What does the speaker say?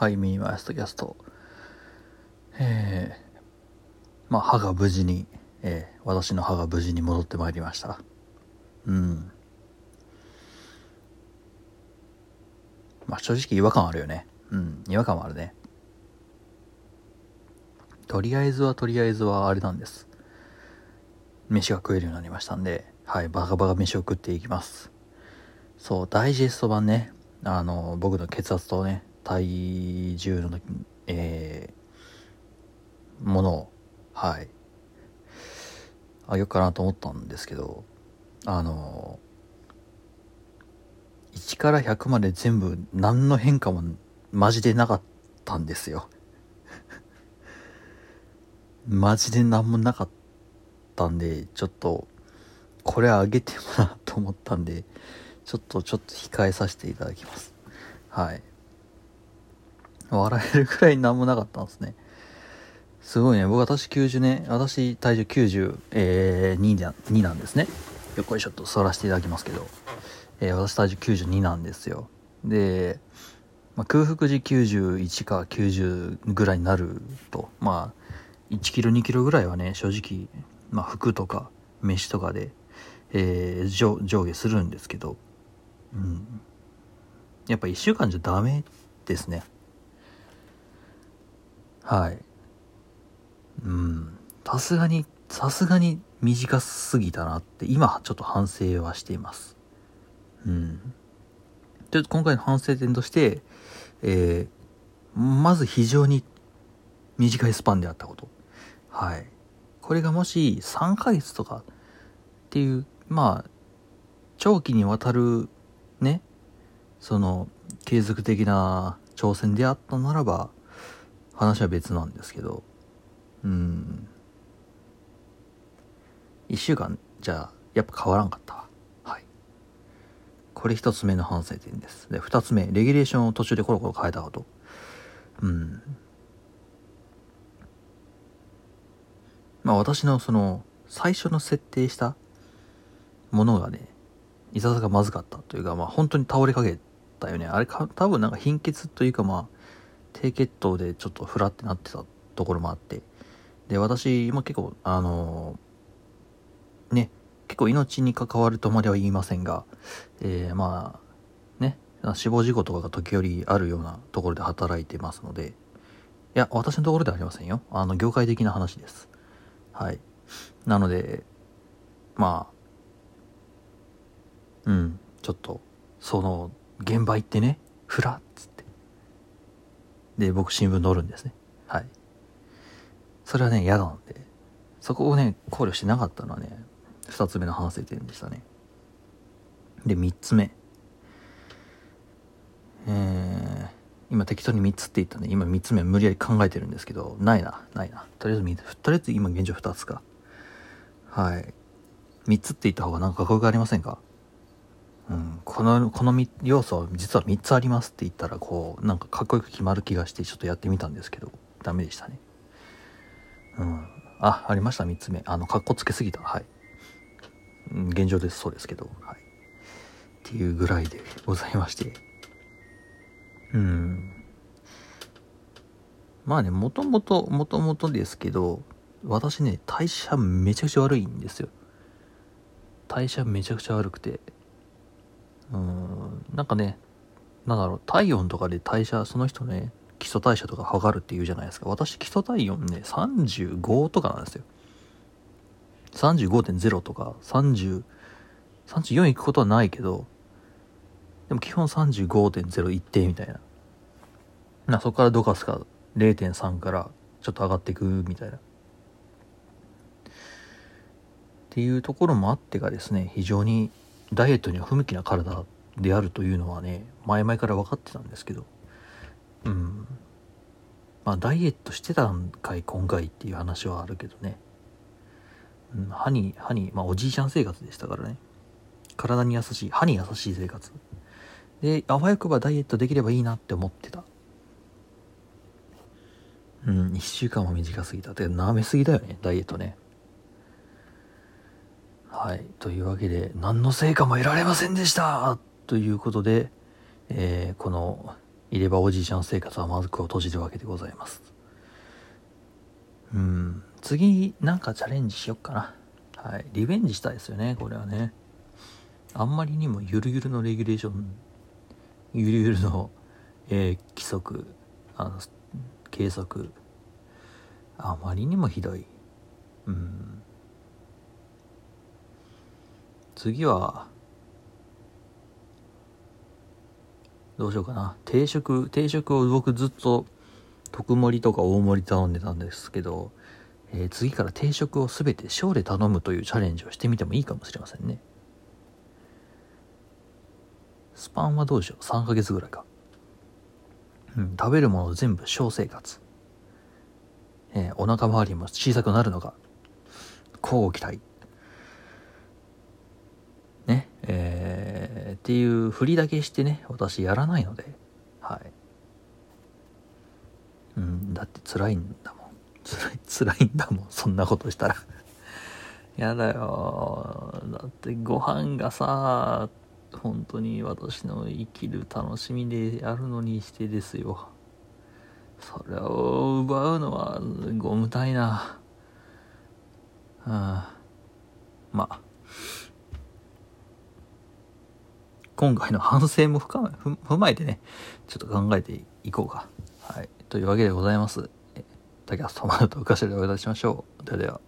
はい、ミニマイストキャスト。えー、まあ、歯が無事に、えー、私の歯が無事に戻ってまいりました。うん。まあ、正直違和感あるよね。うん、違和感はあるね。とりあえずはとりあえずはあれなんです。飯が食えるようになりましたんで、はい、バカバカ飯を食っていきます。そう、ダイジェスト版ね、あの、僕の血圧とね、体重の、えー、ものを、はい、あげようかなと思ったんですけど、あの、1から100まで全部何の変化もマジでなかったんですよ。マジで何もなかったんで、ちょっと、これあげてもなと思ったんで、ちょっと、ちょっと控えさせていただきます。はい。笑えるくらい何もなかったんですね。すごいね。僕、私90ね、私体重92、えー、ななんですね。よっこいしょっと座らせていただきますけど、えー、私体重92なんですよ。で、まあ、空腹時91か90ぐらいになると、まあ、1キロ2キロぐらいはね、正直、まあ、服とか飯とかで、えー、上上下するんですけど、うん。やっぱ1週間じゃダメですね。はい。うん。さすがに、さすがに短すぎたなって、今ちょっと反省はしています。うん。ちょっと今回の反省点として、えー、まず非常に短いスパンであったこと。はい。これがもし3ヶ月とかっていう、まあ、長期にわたるね、その、継続的な挑戦であったならば、話は別なんですけど、うん。一週間じゃ、やっぱ変わらんかったわ。はい。これ一つ目の反省点です。で、二つ目、レギュレーションを途中でコロコロ変えたこと。うん。まあ私のその、最初の設定したものがね、いささかまずかったというか、まあ本当に倒れかけたよね。あれか、多分なんか貧血というかまあ、低血糖でちょっとフラってなってたところもあって。で、私も結構、あのーね、結構命に関わるとまでは言いませんが、えー、まあ、ね、死亡事故とかが時折あるようなところで働いてますので、いや、私のところではありませんよ。あの、業界的な話です。はい。なので、まあ、うん、ちょっと、その、現場行ってね、ふらっつって。で、僕新聞載るんですね。はい。それはね、嫌なんで、そこをね、考慮してなかったのはね、二つ目の反省点でしたね。で、三つ目。えー、今適当に三つって言ったんで、今三つ目無理やり考えてるんですけど、ないな、ないな。とりあえず三つ、とりあえず今現状二つか。はい。三つって言った方がなんかかっこよくありませんか？うん、この、この要素は実は3つありますって言ったら、こう、なんかかっこよく決まる気がして、ちょっとやってみたんですけど、ダメでしたね。うん。あ、ありました、3つ目。あの、かっこつけすぎた。はい。うん現状です、そうですけど、はい。っていうぐらいでございまして。うん。まあね、もともと、もともとですけど、私ね、代謝めちゃくちゃ悪いんですよ。代謝めちゃくちゃ悪くて。うん、なんかね、なんだろう、体温とかで代謝、その人ね、基礎代謝とか測るって言うじゃないですか。私、基礎体温ね、35とかなんですよ。35.0とか、30、34行くことはないけど、でも基本35.0一定みたいな。な、そこからどかすか？0.3からちょっと上がっていくみたいな。っていうところもあってがですね、非常にダイエットには不向きな体であるというのはね、前々から分かってたんですけど、うん。まあ、ダイエットしてたんかい、今回っていう話はあるけどね。うん、歯に、歯に、まあ、おじいちゃん生活でしたからね。体に優しい、歯に優しい生活。で、あわよくばダイエットできればいいなって思ってた。うん、一週間も短すぎたっ。て、舐めすぎだよね、ダイエットね。はい。というわけで、何の成果も得られませんでした。ということで、えーこのいればおじいちゃん生活は幕を閉じるわけでございます。うん。次なんかチャレンジしよっかな。はい。リベンジしたいですよねこれはね。あんまりにもゆるゆるのレギュレーションゆるゆるの、えー、規則あの計測。あまりにもひどい。うん。次はどうしようかな。定食定食を僕ずっと特盛りとか大盛り頼んでたんですけど、えー、次から定食を全て小で頼むというチャレンジをしてみてもいいかもしれませんね。スパンはどうでしょう？3ヶ月ぐらいか。うん食べるもの全部小生活。えー、お腹周りも小さくなるのか乞う期待。ねえー、っていう振りだけしてね私やらないのではい。うんだって辛いんだもん。辛い 辛いんだもんそんなことしたら。やだよ。だってご飯がさ本当に私の生きる楽しみであるのにしてですよ。それを奪うのはご無体な。うん。まあ今回の反省も深め 踏まえてねちょっと考えていこうか。はい。というわけでございます。竹橋トマトとお頭でお会いいたしましょう。ではでは。